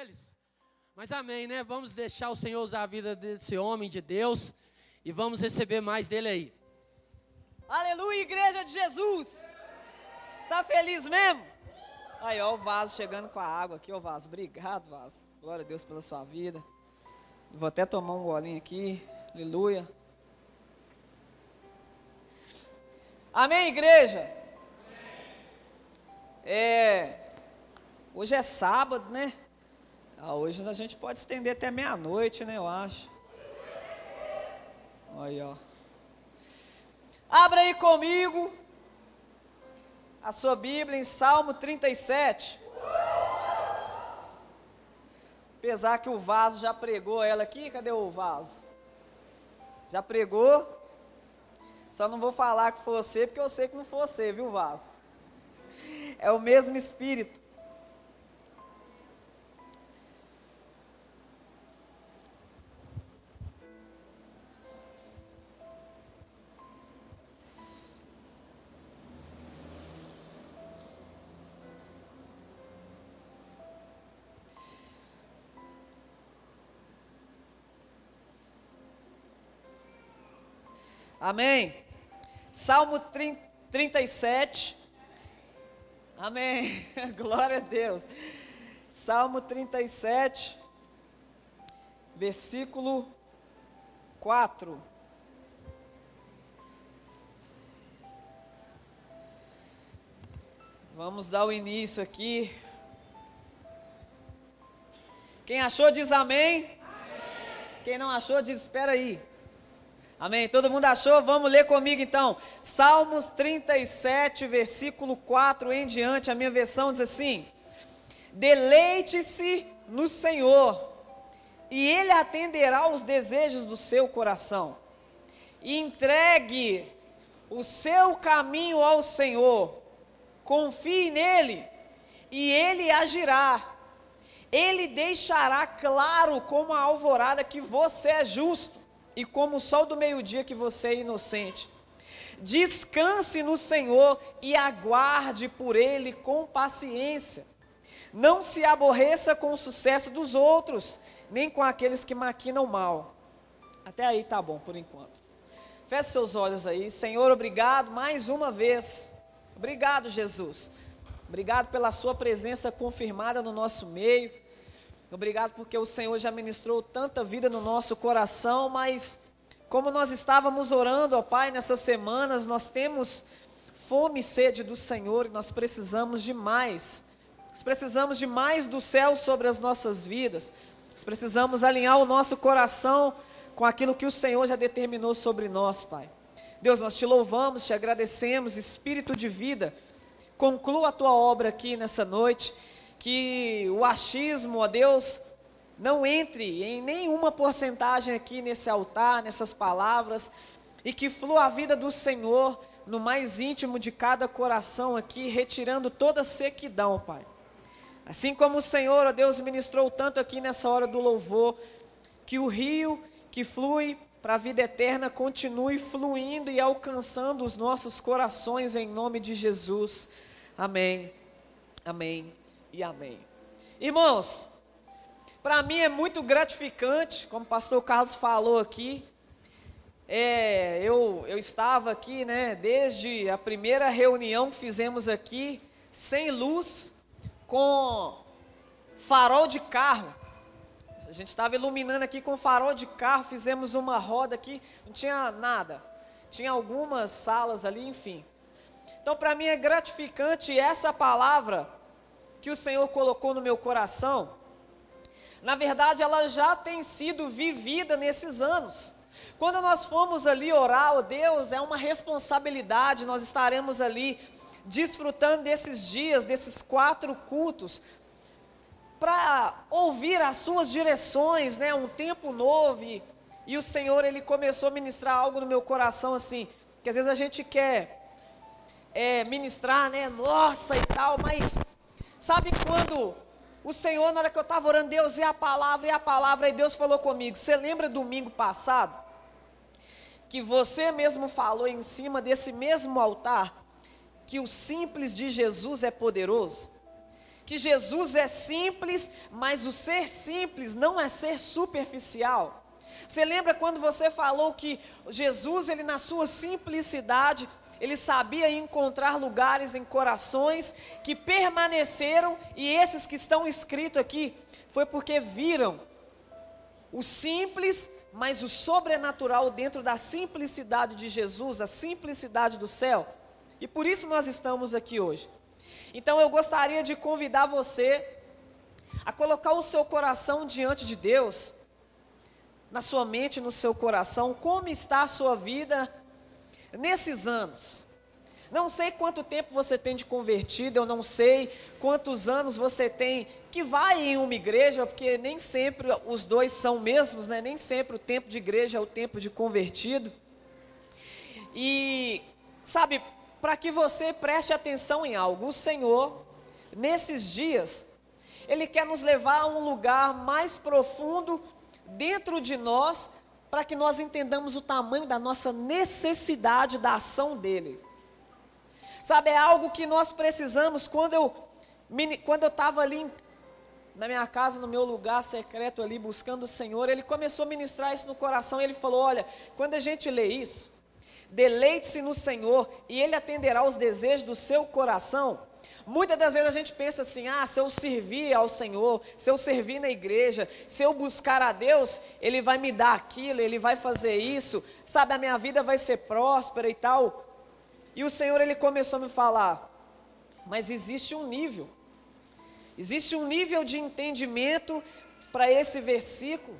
deles. Mas amém, né? Vamos deixar o Senhor usar a vida desse homem de Deus e vamos receber mais dele aí. Aleluia, igreja de Jesus. Está feliz mesmo? Aí, ó, o vaso chegando com a água aqui, ó, vaso. Obrigado, vaso. Glória a Deus pela sua vida. Vou até tomar um golinho aqui. Aleluia. Amém, igreja? É. Hoje é sábado, né? Ah, hoje a gente pode estender até meia-noite, né? Eu acho. Aí, ó. Abra aí comigo a sua Bíblia em Salmo 37. Apesar que o vaso já pregou ela aqui, cadê o vaso? Já pregou? Só não vou falar que foi você, porque eu sei que não foi você, viu, vaso? É o mesmo Espírito. Amém. Salmo 37. Amém. Glória a Deus. Salmo 37, versículo 4. Vamos dar o início aqui. Quem achou diz amém. amém. Quem não achou diz espera aí. Amém? Todo mundo achou? Vamos ler comigo então. Salmos 37, versículo 4 em diante. A minha versão diz assim: Deleite-se no Senhor, e Ele atenderá os desejos do seu coração. Entregue o seu caminho ao Senhor. Confie nele, e Ele agirá. Ele deixará claro como a alvorada que você é justo e como o sol do meio-dia que você é inocente. Descanse no Senhor e aguarde por Ele com paciência. Não se aborreça com o sucesso dos outros, nem com aqueles que maquinam mal. Até aí tá bom por enquanto. Feche seus olhos aí. Senhor, obrigado mais uma vez. Obrigado, Jesus. Obrigado pela Sua presença confirmada no nosso meio. Obrigado porque o Senhor já ministrou tanta vida no nosso coração, mas como nós estávamos orando, ó Pai, nessas semanas, nós temos fome e sede do Senhor e nós precisamos de mais. Nós precisamos de mais do céu sobre as nossas vidas. Nós precisamos alinhar o nosso coração com aquilo que o Senhor já determinou sobre nós, Pai. Deus, nós te louvamos, te agradecemos, Espírito de vida, conclua a tua obra aqui nessa noite que o achismo, ó Deus, não entre em nenhuma porcentagem aqui nesse altar, nessas palavras, e que flua a vida do Senhor no mais íntimo de cada coração aqui, retirando toda sequidão, Pai. Assim como o Senhor, ó Deus, ministrou tanto aqui nessa hora do louvor, que o rio que flui para a vida eterna continue fluindo e alcançando os nossos corações em nome de Jesus. Amém. Amém e amém. Irmãos, para mim é muito gratificante, como o pastor Carlos falou aqui, é, eu, eu estava aqui, né, desde a primeira reunião que fizemos aqui, sem luz, com farol de carro. A gente estava iluminando aqui com farol de carro, fizemos uma roda aqui, não tinha nada. Tinha algumas salas ali, enfim. Então, para mim é gratificante essa palavra que o Senhor colocou no meu coração, na verdade ela já tem sido vivida nesses anos. Quando nós fomos ali orar, oh Deus, é uma responsabilidade, nós estaremos ali desfrutando desses dias, desses quatro cultos, para ouvir as suas direções, né, um tempo novo, e, e o Senhor, Ele começou a ministrar algo no meu coração, assim, que às vezes a gente quer é, ministrar, né, nossa e tal, mas Sabe quando o Senhor, na hora que eu estava orando, Deus é a palavra, e a palavra, e Deus falou comigo. Você lembra domingo passado? Que você mesmo falou em cima desse mesmo altar, que o simples de Jesus é poderoso? que Jesus é simples, mas o ser simples não é ser superficial. Você lembra quando você falou que Jesus, ele na sua simplicidade, ele sabia encontrar lugares em corações que permaneceram, e esses que estão escritos aqui, foi porque viram o simples, mas o sobrenatural dentro da simplicidade de Jesus, a simplicidade do céu. E por isso nós estamos aqui hoje. Então eu gostaria de convidar você a colocar o seu coração diante de Deus, na sua mente, no seu coração, como está a sua vida nesses anos. Não sei quanto tempo você tem de convertido, eu não sei quantos anos você tem que vai em uma igreja, porque nem sempre os dois são mesmos, né? Nem sempre o tempo de igreja é o tempo de convertido. E sabe, para que você preste atenção em algo, o Senhor nesses dias ele quer nos levar a um lugar mais profundo dentro de nós, para que nós entendamos o tamanho da nossa necessidade da ação dele. Sabe, é algo que nós precisamos. Quando eu quando eu estava ali na minha casa, no meu lugar secreto ali, buscando o Senhor, ele começou a ministrar isso no coração. Ele falou: Olha, quando a gente lê isso, deleite-se no Senhor e Ele atenderá os desejos do seu coração. Muitas das vezes a gente pensa assim: ah, se eu servir ao Senhor, se eu servir na igreja, se eu buscar a Deus, Ele vai me dar aquilo, Ele vai fazer isso, sabe, a minha vida vai ser próspera e tal. E o Senhor ele começou a me falar, mas existe um nível, existe um nível de entendimento para esse versículo,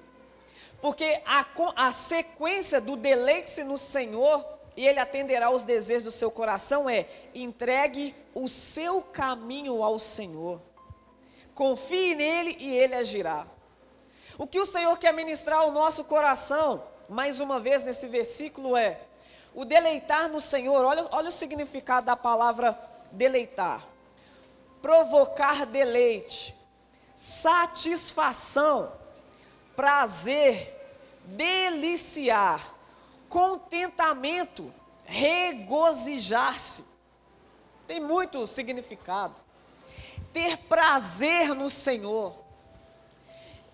porque a, a sequência do deleite-se no Senhor e Ele atenderá os desejos do seu coração é entregue o seu caminho ao Senhor, confie nele e Ele agirá. O que o Senhor quer ministrar ao nosso coração, mais uma vez nesse versículo, é o deleitar no Senhor, olha, olha o significado da palavra deleitar: provocar deleite, satisfação, prazer, deliciar, contentamento, regozijar-se. Tem muito significado. Ter prazer no Senhor,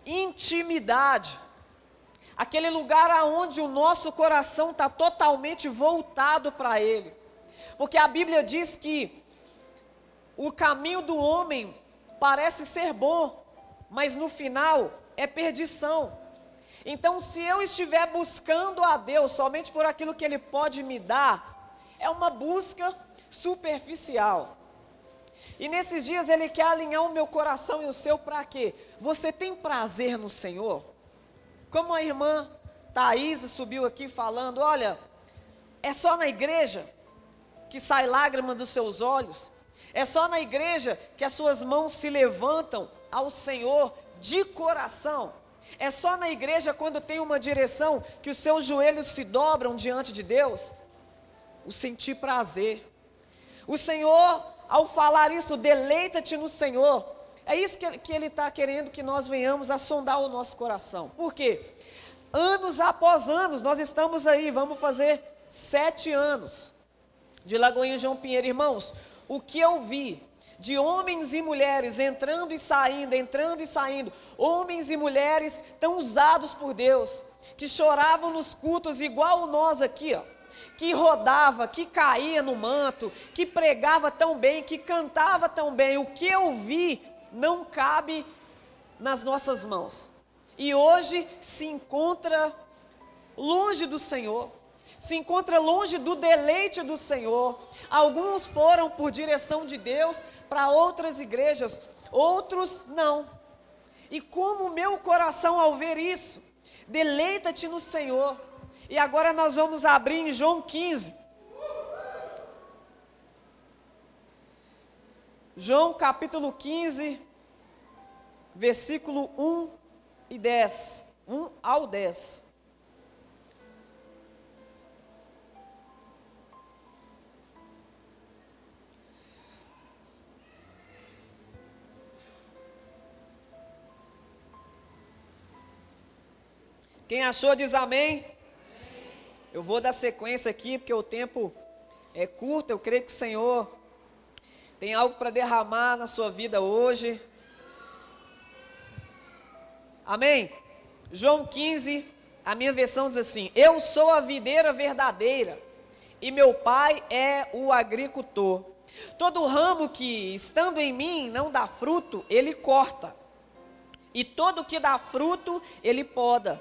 intimidade, aquele lugar aonde o nosso coração está totalmente voltado para Ele. Porque a Bíblia diz que o caminho do homem parece ser bom, mas no final é perdição. Então, se eu estiver buscando a Deus somente por aquilo que Ele pode me dar, é uma busca superficial. E nesses dias Ele quer alinhar o meu coração e o seu para quê? Você tem prazer no Senhor? Como a irmã Thaís subiu aqui falando: olha, é só na igreja que sai lágrima dos seus olhos, é só na igreja que as suas mãos se levantam ao Senhor de coração. É só na igreja quando tem uma direção que os seus joelhos se dobram diante de Deus. O sentir prazer. O Senhor, ao falar isso, deleita-te no Senhor. É isso que, Ele está querendo que nós venhamos a sondar o nosso coração. Por quê? Anos após anos, nós estamos aí, vamos fazer sete anos de Lagoinha João Pinheiro. Irmãos, o que eu vi de homens e mulheres entrando e saindo, entrando e saindo, homens e mulheres tão usados por Deus, que choravam nos cultos igual nós aqui, ó, que rodava, que caía no manto, que pregava tão bem, que cantava tão bem. O que eu vi não cabe nas nossas mãos. E hoje se encontra longe do Senhor, se encontra longe do deleite do Senhor. Alguns foram por direção de Deus para outras igrejas, outros não. E como meu coração ao ver isso, deleita-te no Senhor. E agora nós vamos abrir em João 15. João capítulo 15, versículo 1 e 10. 1 ao 10. Quem achou diz amém. amém. Eu vou dar sequência aqui, porque o tempo é curto. Eu creio que o Senhor tem algo para derramar na sua vida hoje. Amém? João 15, a minha versão diz assim: Eu sou a videira verdadeira e meu pai é o agricultor. Todo ramo que, estando em mim, não dá fruto, ele corta. E todo que dá fruto, ele poda,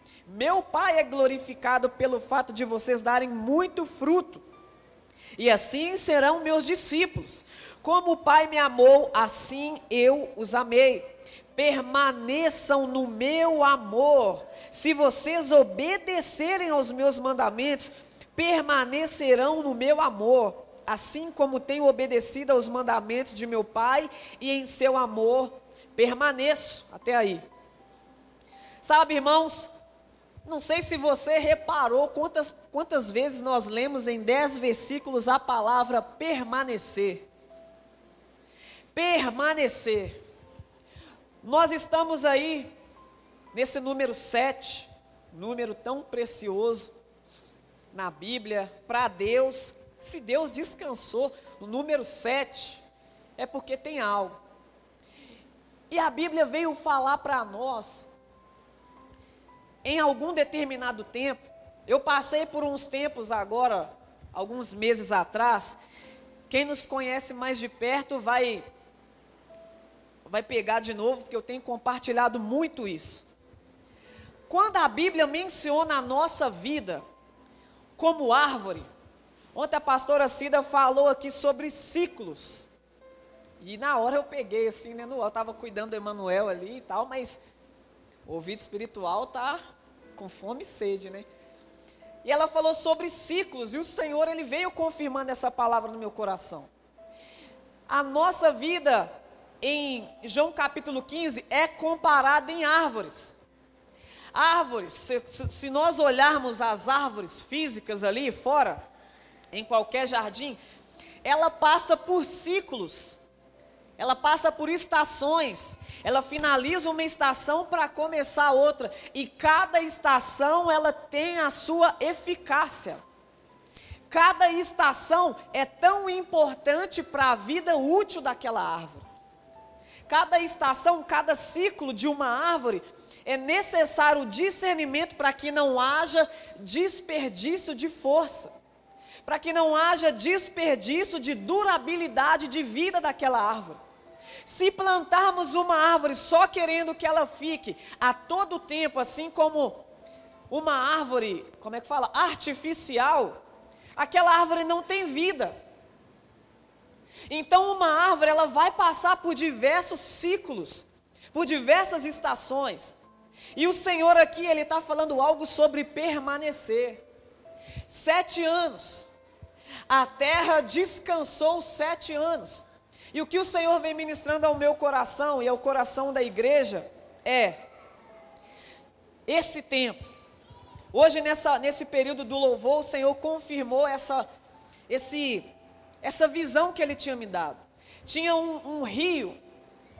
Meu Pai é glorificado pelo fato de vocês darem muito fruto. E assim serão meus discípulos. Como o Pai me amou, assim eu os amei. Permaneçam no meu amor. Se vocês obedecerem aos meus mandamentos, permanecerão no meu amor, assim como tenho obedecido aos mandamentos de meu Pai, e em seu amor permaneço. Até aí. Sabe, irmãos, não sei se você reparou quantas, quantas vezes nós lemos em dez versículos a palavra permanecer. Permanecer. Nós estamos aí nesse número 7, número tão precioso na Bíblia, para Deus. Se Deus descansou no número 7, é porque tem algo. E a Bíblia veio falar para nós em algum determinado tempo, eu passei por uns tempos agora, alguns meses atrás, quem nos conhece mais de perto vai vai pegar de novo, porque eu tenho compartilhado muito isso. Quando a Bíblia menciona a nossa vida como árvore, ontem a pastora Cida falou aqui sobre ciclos. E na hora eu peguei assim, né, no, eu estava cuidando do Emanuel ali e tal, mas o ouvido espiritual tá com fome e sede, né? E ela falou sobre ciclos, e o Senhor ele veio confirmando essa palavra no meu coração. A nossa vida em João capítulo 15 é comparada em árvores. Árvores, se, se nós olharmos as árvores físicas ali fora, em qualquer jardim, ela passa por ciclos ela passa por estações, ela finaliza uma estação para começar outra, e cada estação ela tem a sua eficácia. Cada estação é tão importante para a vida útil daquela árvore. Cada estação, cada ciclo de uma árvore é necessário discernimento para que não haja desperdício de força, para que não haja desperdício de durabilidade de vida daquela árvore. Se plantarmos uma árvore só querendo que ela fique a todo tempo, assim como uma árvore, como é que fala? Artificial, aquela árvore não tem vida. Então uma árvore ela vai passar por diversos ciclos, por diversas estações. E o Senhor aqui ele está falando algo sobre permanecer. Sete anos. A terra descansou sete anos. E o que o Senhor vem ministrando ao meu coração e ao coração da igreja é esse tempo. Hoje, nessa, nesse período do louvor, o Senhor confirmou essa, esse, essa visão que Ele tinha me dado. Tinha um, um rio,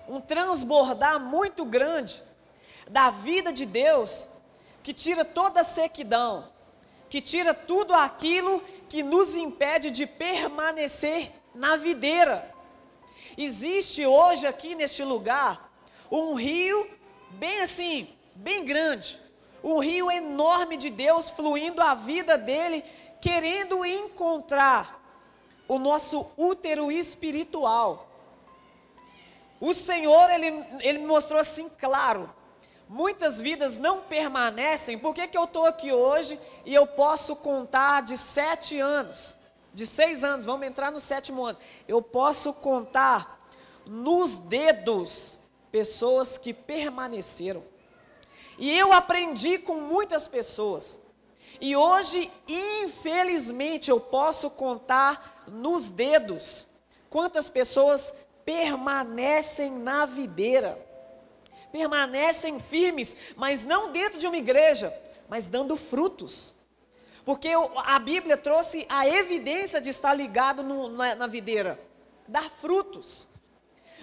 um transbordar muito grande da vida de Deus, que tira toda a sequidão, que tira tudo aquilo que nos impede de permanecer na videira. Existe hoje aqui neste lugar um rio bem assim, bem grande, um rio enorme de Deus fluindo a vida dele, querendo encontrar o nosso útero espiritual. O Senhor, ele, ele mostrou assim claro. Muitas vidas não permanecem. Por que, que eu estou aqui hoje e eu posso contar de sete anos, de seis anos, vamos entrar no sétimo ano. Eu posso contar nos dedos pessoas que permaneceram. E eu aprendi com muitas pessoas. E hoje, infelizmente, eu posso contar nos dedos quantas pessoas permanecem na videira, permanecem firmes, mas não dentro de uma igreja, mas dando frutos. Porque a Bíblia trouxe a evidência de estar ligado no, na, na, videira, dar frutos.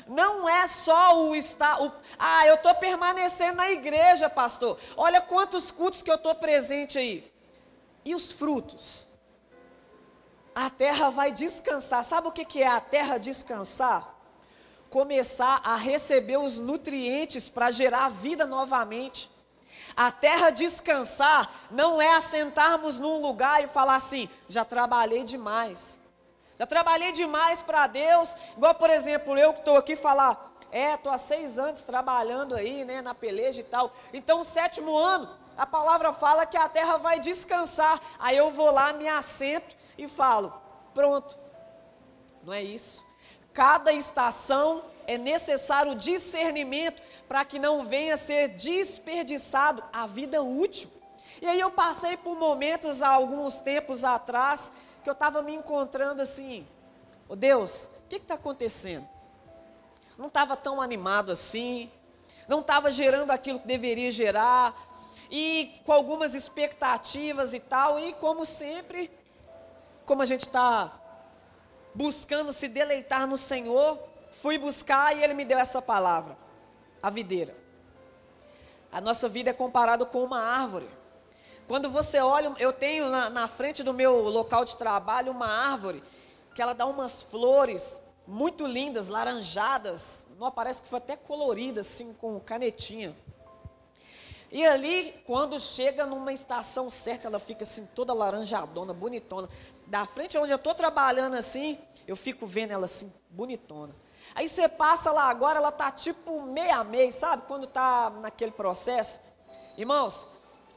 Não é só o estar, o, ah, eu estou permanecendo na igreja, pastor. Olha quantos cultos que eu estou presente aí. E os frutos? A terra vai descansar. Sabe o que, que é a terra descansar? Começar a receber os nutrientes para gerar vida novamente. A terra descansar não é assentarmos num lugar e falar assim: já trabalhei demais. Já trabalhei demais para Deus. Igual, por exemplo, eu que estou aqui falar: é, estou há seis anos trabalhando aí, né, na peleja e tal. Então, o sétimo ano, a palavra fala que a terra vai descansar. Aí eu vou lá, me assento e falo: pronto. Não é isso. Cada estação é necessário discernimento para que não venha a ser desperdiçado a vida útil. E aí eu passei por momentos há alguns tempos atrás que eu estava me encontrando assim, oh Deus, o que está acontecendo? Não estava tão animado assim, não estava gerando aquilo que deveria gerar, e com algumas expectativas e tal, e como sempre, como a gente está buscando se deleitar no Senhor, fui buscar e Ele me deu essa palavra, a videira. A nossa vida é comparada com uma árvore. Quando você olha, eu tenho na, na frente do meu local de trabalho uma árvore que ela dá umas flores muito lindas, laranjadas, não parece que foi até colorida assim com canetinha. E ali, quando chega numa estação certa, ela fica assim, toda laranjadona, bonitona. Da frente onde eu estou trabalhando assim, eu fico vendo ela assim, bonitona. Aí você passa lá agora, ela tá tipo meia meia, sabe? Quando tá naquele processo. Irmãos,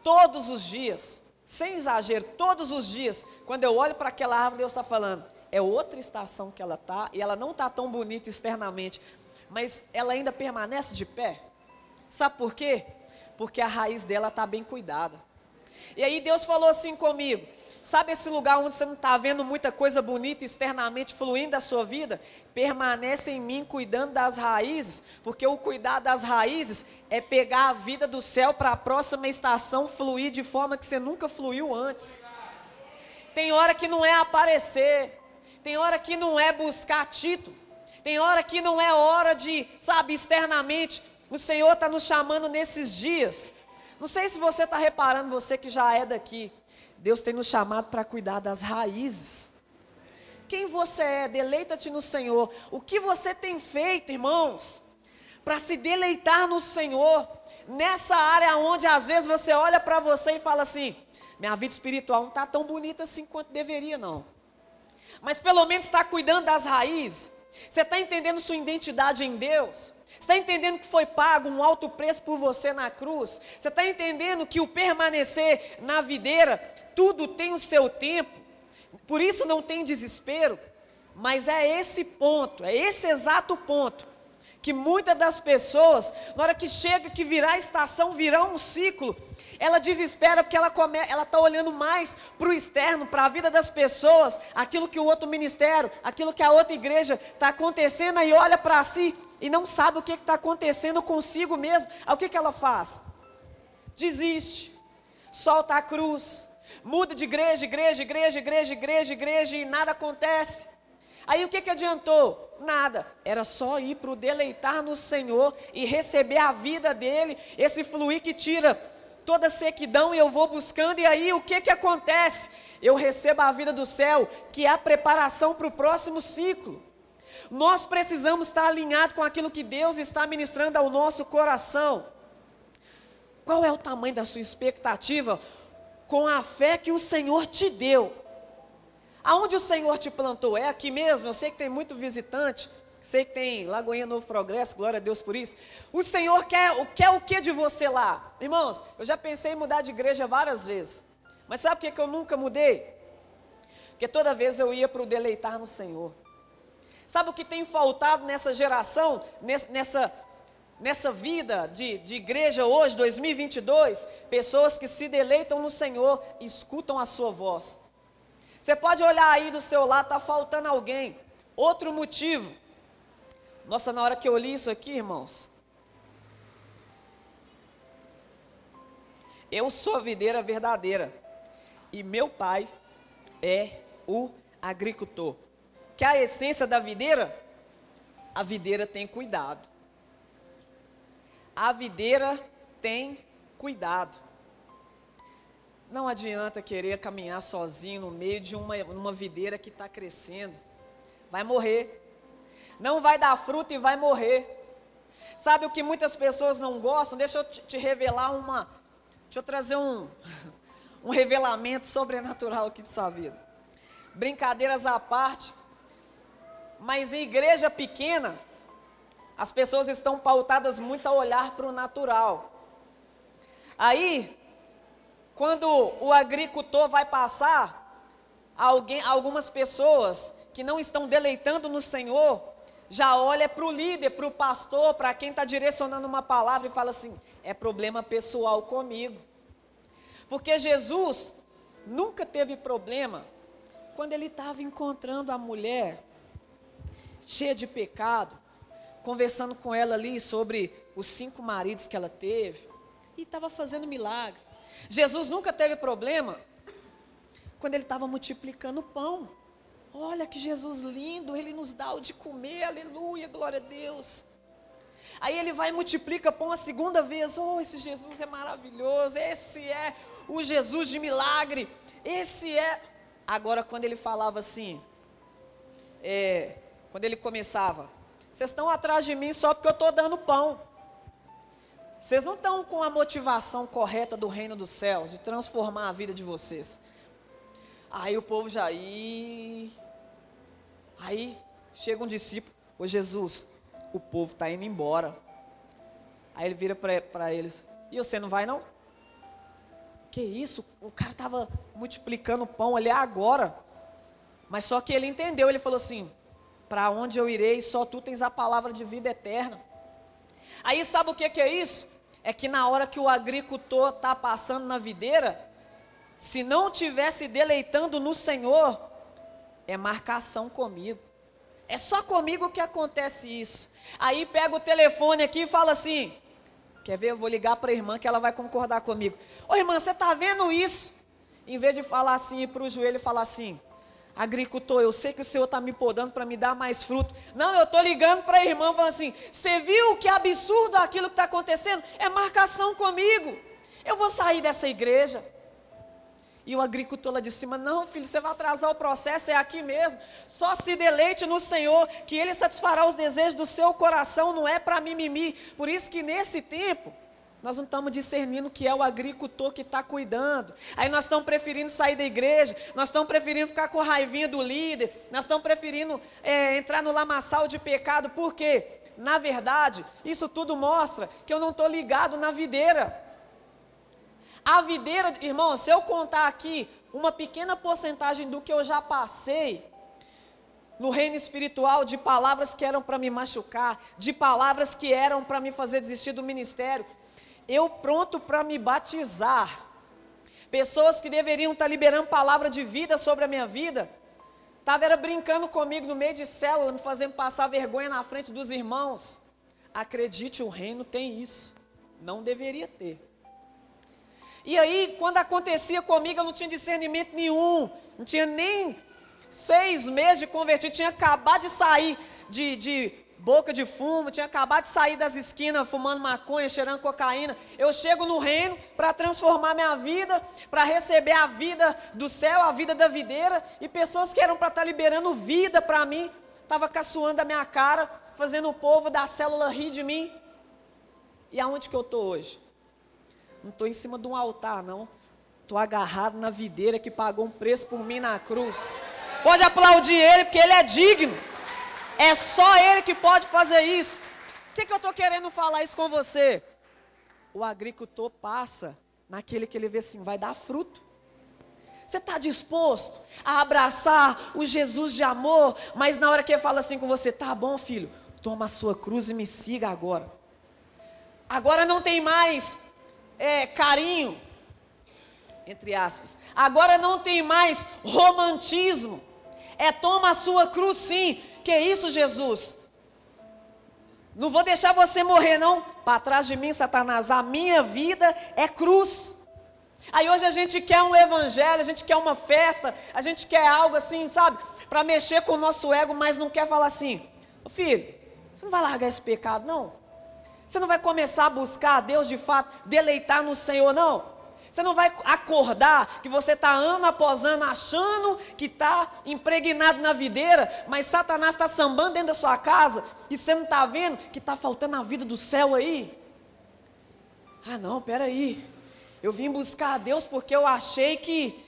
todos os dias, sem exagero, todos os dias, quando eu olho para aquela árvore, Deus está falando, é outra estação que ela tá, e ela não tá tão bonita externamente, mas ela ainda permanece de pé. Sabe por quê? porque a raiz dela está bem cuidada. E aí Deus falou assim comigo: sabe esse lugar onde você não está vendo muita coisa bonita externamente fluindo da sua vida? Permanece em mim cuidando das raízes, porque o cuidar das raízes é pegar a vida do céu para a próxima estação fluir de forma que você nunca fluiu antes. Tem hora que não é aparecer, tem hora que não é buscar título, tem hora que não é hora de, sabe, externamente o Senhor está nos chamando nesses dias. Não sei se você está reparando, você que já é daqui. Deus tem nos chamado para cuidar das raízes. Quem você é, deleita-te no Senhor. O que você tem feito, irmãos, para se deleitar no Senhor, nessa área onde às vezes você olha para você e fala assim: minha vida espiritual não está tão bonita assim quanto deveria, não. Mas pelo menos está cuidando das raízes. Você está entendendo sua identidade em Deus? Está entendendo que foi pago um alto preço por você na cruz? Você está entendendo que o permanecer na videira, tudo tem o seu tempo, por isso não tem desespero? Mas é esse ponto, é esse exato ponto, que muitas das pessoas, na hora que chega, que virar a estação, virar um ciclo, ela desespera porque ela está olhando mais para o externo, para a vida das pessoas, aquilo que o outro ministério, aquilo que a outra igreja está acontecendo, aí olha para si e não sabe o que está acontecendo consigo mesmo. Aí o que, que ela faz? Desiste, solta a cruz, muda de igreja, igreja, igreja, igreja, igreja, igreja e nada acontece. Aí o que, que adiantou? Nada, era só ir para o deleitar no Senhor e receber a vida dele, esse fluir que tira toda sequidão e eu vou buscando, e aí o que que acontece? Eu recebo a vida do céu, que é a preparação para o próximo ciclo. Nós precisamos estar alinhados com aquilo que Deus está ministrando ao nosso coração. Qual é o tamanho da sua expectativa com a fé que o Senhor te deu? Aonde o Senhor te plantou? É aqui mesmo? Eu sei que tem muito visitante. Sei que tem Lagoinha Novo Progresso, glória a Deus por isso. O Senhor quer, quer o que de você lá? Irmãos, eu já pensei em mudar de igreja várias vezes. Mas sabe por que, que eu nunca mudei? Porque toda vez eu ia para o deleitar no Senhor. Sabe o que tem faltado nessa geração, nessa, nessa vida de, de igreja hoje, 2022? Pessoas que se deleitam no Senhor, escutam a sua voz. Você pode olhar aí do seu lado, está faltando alguém. Outro motivo. Nossa, na hora que eu li isso aqui, irmãos. Eu sou a videira verdadeira. E meu pai é o agricultor. Que a essência da videira? A videira tem cuidado. A videira tem cuidado. Não adianta querer caminhar sozinho no meio de uma, uma videira que está crescendo. Vai morrer. Não vai dar fruto e vai morrer. Sabe o que muitas pessoas não gostam? Deixa eu te, revelar uma. Deixa eu trazer um, um revelamento sobrenatural aqui para sua vida. Brincadeiras à parte. Mas em igreja pequena, as pessoas estão pautadas muito a olhar para o natural. Aí, quando o agricultor vai passar, alguém, algumas pessoas que não estão deleitando no Senhor, já olha para o líder, para o pastor, para quem está direcionando uma palavra e fala assim: é problema pessoal comigo. Porque Jesus nunca teve problema quando ele estava encontrando a mulher cheia de pecado, conversando com ela ali sobre os cinco maridos que ela teve, e estava fazendo milagre. Jesus nunca teve problema quando ele estava multiplicando pão. Olha que Jesus lindo, ele nos dá o de comer, aleluia, glória a Deus. Aí ele vai e multiplica pão a segunda vez. Oh, esse Jesus é maravilhoso, esse é o Jesus de milagre, esse é. Agora, quando ele falava assim, é, quando ele começava, vocês estão atrás de mim só porque eu estou dando pão. Vocês não estão com a motivação correta do reino dos céus, de transformar a vida de vocês. Aí o povo já ia. Aí chega um discípulo, ô Jesus, o povo está indo embora. Aí ele vira para eles, e você não vai não? Que isso? O cara estava multiplicando pão ali agora. Mas só que ele entendeu, ele falou assim: Para onde eu irei, só tu tens a palavra de vida eterna. Aí sabe o que, que é isso? É que na hora que o agricultor está passando na videira, se não tivesse deleitando no Senhor, é marcação comigo. É só comigo que acontece isso. Aí pega o telefone aqui e fala assim: Quer ver? Eu vou ligar para a irmã que ela vai concordar comigo. Ô irmã, você está vendo isso? Em vez de falar assim para o joelho falar assim: agricultor, eu sei que o Senhor está me podando para me dar mais fruto. Não, eu estou ligando para a irmã falando assim: você viu que absurdo aquilo que está acontecendo? É marcação comigo. Eu vou sair dessa igreja. E o agricultor lá de cima: Não, filho, você vai atrasar o processo, é aqui mesmo. Só se deleite no Senhor, que Ele satisfará os desejos do seu coração, não é para mimimi. Por isso que nesse tempo, nós não estamos discernindo que é o agricultor que está cuidando. Aí nós estamos preferindo sair da igreja, nós estamos preferindo ficar com raivinha do líder, nós estamos preferindo é, entrar no lamaçal de pecado, por quê? Na verdade, isso tudo mostra que eu não estou ligado na videira. A videira, irmão, se eu contar aqui uma pequena porcentagem do que eu já passei, no reino espiritual de palavras que eram para me machucar, de palavras que eram para me fazer desistir do ministério eu pronto para me batizar. Pessoas que deveriam estar tá liberando palavra de vida sobre a minha vida, estavam era brincando comigo no meio de célula, me fazendo passar vergonha na frente dos irmãos. Acredite, o reino tem isso. Não deveria ter. E aí, quando acontecia comigo, eu não tinha discernimento nenhum, não tinha nem seis meses de convertido, tinha acabado de sair de, de boca de fumo, tinha acabado de sair das esquinas fumando maconha, cheirando cocaína. Eu chego no reino para transformar minha vida, para receber a vida do céu, a vida da videira, e pessoas que eram para estar tá liberando vida para mim, estava caçoando a minha cara, fazendo o povo da célula rir de mim. E aonde que eu estou hoje? Não estou em cima de um altar, não. Estou agarrado na videira que pagou um preço por mim na cruz. Pode aplaudir ele, porque ele é digno. É só Ele que pode fazer isso. O que, que eu estou querendo falar isso com você? O agricultor passa naquele que ele vê assim, vai dar fruto. Você está disposto a abraçar o Jesus de amor, mas na hora que ele fala assim com você, tá bom, filho, toma a sua cruz e me siga agora. Agora não tem mais é, carinho, entre aspas. Agora não tem mais romantismo. É toma a sua cruz sim. Que isso, Jesus? Não vou deixar você morrer, não. Para trás de mim, Satanás. A minha vida é cruz. Aí hoje a gente quer um evangelho, a gente quer uma festa, a gente quer algo assim, sabe? Para mexer com o nosso ego, mas não quer falar assim: filho, você não vai largar esse pecado, não? Você não vai começar a buscar a Deus de fato, deleitar no Senhor, não? Você não vai acordar que você está ano após ano achando que está impregnado na videira, mas Satanás está sambando dentro da sua casa e você não está vendo que está faltando a vida do céu aí? Ah, não, peraí. Eu vim buscar a Deus porque eu achei que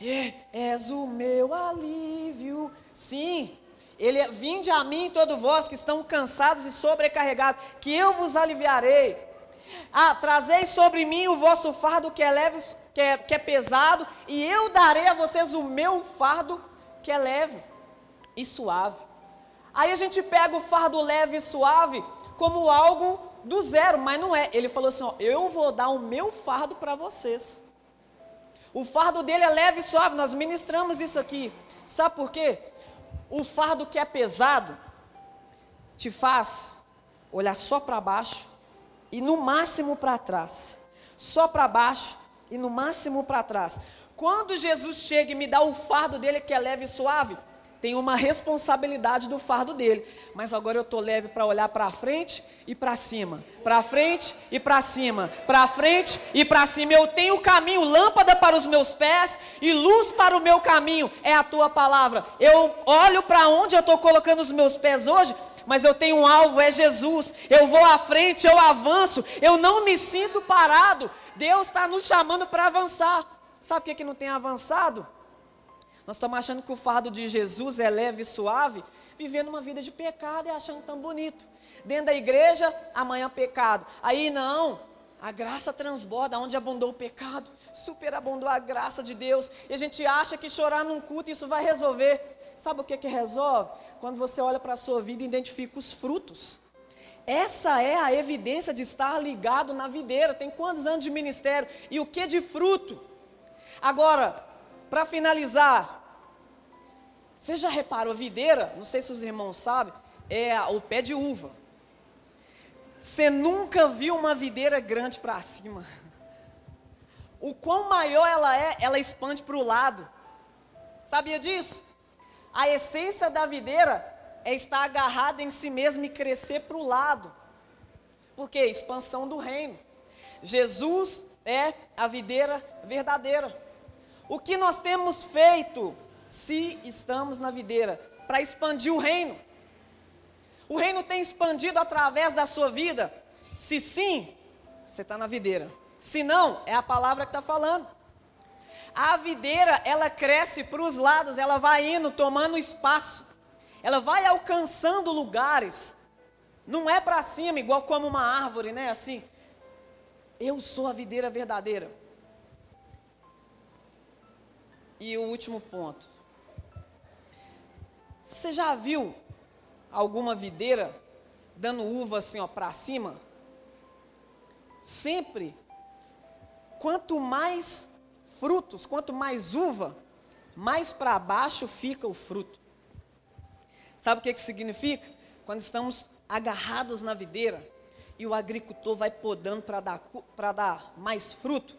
é, és o meu alívio. Sim, ele é, vinde a mim todos vós que estão cansados e sobrecarregados, que eu vos aliviarei. Ah, trazei sobre mim o vosso fardo que é leve, que é, que é pesado, e eu darei a vocês o meu fardo que é leve e suave. Aí a gente pega o fardo leve e suave como algo do zero, mas não é. Ele falou assim: ó, eu vou dar o meu fardo para vocês. O fardo dele é leve e suave, nós ministramos isso aqui. Sabe por quê? O fardo que é pesado te faz olhar só para baixo e no máximo para trás. Só para baixo e no máximo para trás. Quando Jesus chega e me dá o fardo dele que é leve e suave, tem uma responsabilidade do fardo dele. Mas agora eu estou leve para olhar para frente e para cima. Para frente e para cima. Para frente e para cima. Eu tenho o caminho, lâmpada para os meus pés e luz para o meu caminho. É a tua palavra. Eu olho para onde eu estou colocando os meus pés hoje. Mas eu tenho um alvo, é Jesus. Eu vou à frente, eu avanço. Eu não me sinto parado. Deus está nos chamando para avançar. Sabe por que, que não tem avançado? Nós estamos achando que o fardo de Jesus é leve e suave, vivendo uma vida de pecado e achando tão bonito. Dentro da igreja, amanhã pecado. Aí não, a graça transborda, onde abundou o pecado, superabundou a graça de Deus. E a gente acha que chorar num culto isso vai resolver. Sabe o que que resolve? Quando você olha para a sua vida e identifica os frutos. Essa é a evidência de estar ligado na videira. Tem quantos anos de ministério? E o que de fruto? Agora, para finalizar, você já reparou, a videira, não sei se os irmãos sabem, é o pé de uva. Você nunca viu uma videira grande para cima. O quão maior ela é, ela expande para o lado. Sabia disso? A essência da videira é estar agarrada em si mesmo e crescer para o lado. Por quê? Expansão do reino. Jesus é a videira verdadeira. O que nós temos feito se estamos na videira? Para expandir o reino. O reino tem expandido através da sua vida? Se sim, você está na videira. Se não, é a palavra que está falando. A videira, ela cresce para os lados, ela vai indo, tomando espaço. Ela vai alcançando lugares. Não é para cima, igual como uma árvore, né? Assim. Eu sou a videira verdadeira. E o último ponto. Você já viu alguma videira dando uva assim, ó, para cima? Sempre quanto mais frutos, quanto mais uva, mais para baixo fica o fruto. Sabe o que, que significa? Quando estamos agarrados na videira e o agricultor vai podando para dar, dar mais fruto,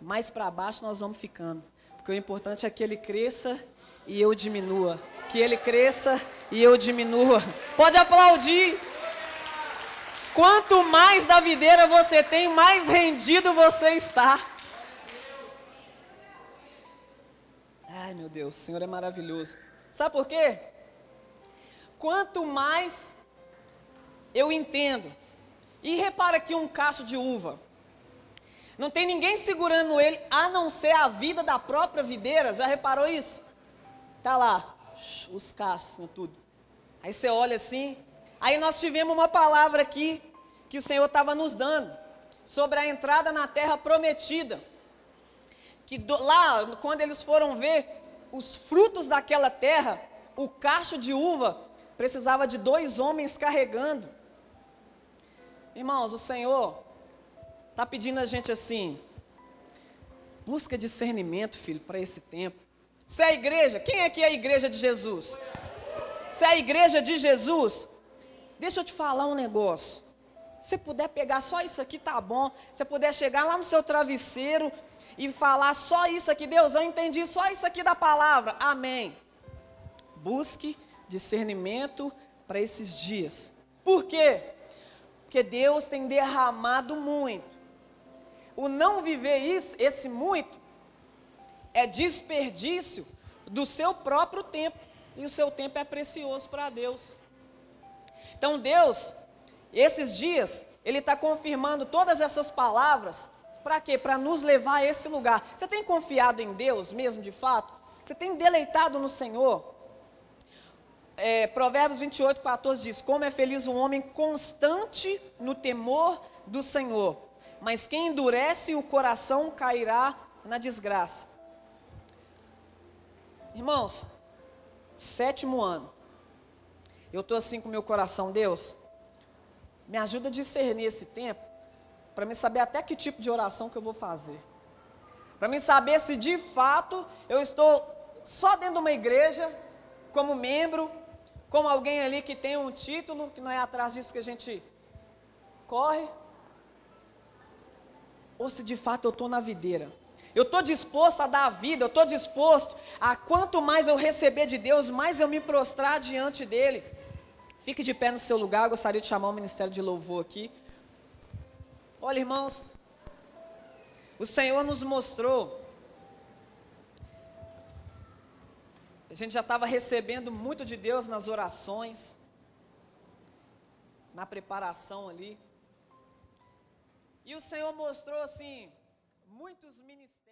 mais para baixo nós vamos ficando. Porque o importante é que ele cresça e eu diminua. Que ele cresça e eu diminua. Pode aplaudir. Quanto mais da videira você tem, mais rendido você está. Ai meu Deus, o Senhor é maravilhoso. Sabe por quê? Quanto mais eu entendo, e repara aqui um cacho de uva. Não tem ninguém segurando ele, a não ser a vida da própria videira. Já reparou isso? Tá lá, os cachos, tudo. Aí você olha assim. Aí nós tivemos uma palavra aqui que o Senhor estava nos dando sobre a entrada na terra prometida. Que do, lá, quando eles foram ver os frutos daquela terra, o cacho de uva precisava de dois homens carregando. Irmãos, o Senhor está pedindo a gente assim: busca discernimento, filho, para esse tempo. Se é a igreja, quem é que é a igreja de Jesus? Se é a igreja de Jesus, deixa eu te falar um negócio. Se puder pegar só isso aqui, tá bom. Se puder chegar lá no seu travesseiro e falar só isso aqui, Deus, eu entendi só isso aqui da palavra. Amém. Busque discernimento para esses dias. Por quê? Porque Deus tem derramado muito. O não viver isso, esse muito, é desperdício do seu próprio tempo. E o seu tempo é precioso para Deus. Então Deus, esses dias, Ele está confirmando todas essas palavras. Para quê? Para nos levar a esse lugar. Você tem confiado em Deus mesmo de fato? Você tem deleitado no Senhor? É, Provérbios 28, 14 diz: Como é feliz um homem constante no temor do Senhor, mas quem endurece o coração cairá na desgraça. Irmãos, sétimo ano, eu estou assim com meu coração, Deus, me ajuda a discernir esse tempo, para me saber até que tipo de oração que eu vou fazer, para me saber se de fato eu estou só dentro de uma igreja, como membro, como alguém ali que tem um título, que não é atrás disso que a gente corre, ou se de fato eu estou na videira. Eu estou disposto a dar a vida, eu estou disposto a quanto mais eu receber de Deus, mais eu me prostrar diante dEle. Fique de pé no seu lugar, eu gostaria de chamar o ministério de louvor aqui. Olha, irmãos, o Senhor nos mostrou. A gente já estava recebendo muito de Deus nas orações, na preparação ali. E o Senhor mostrou assim, muitos ministérios.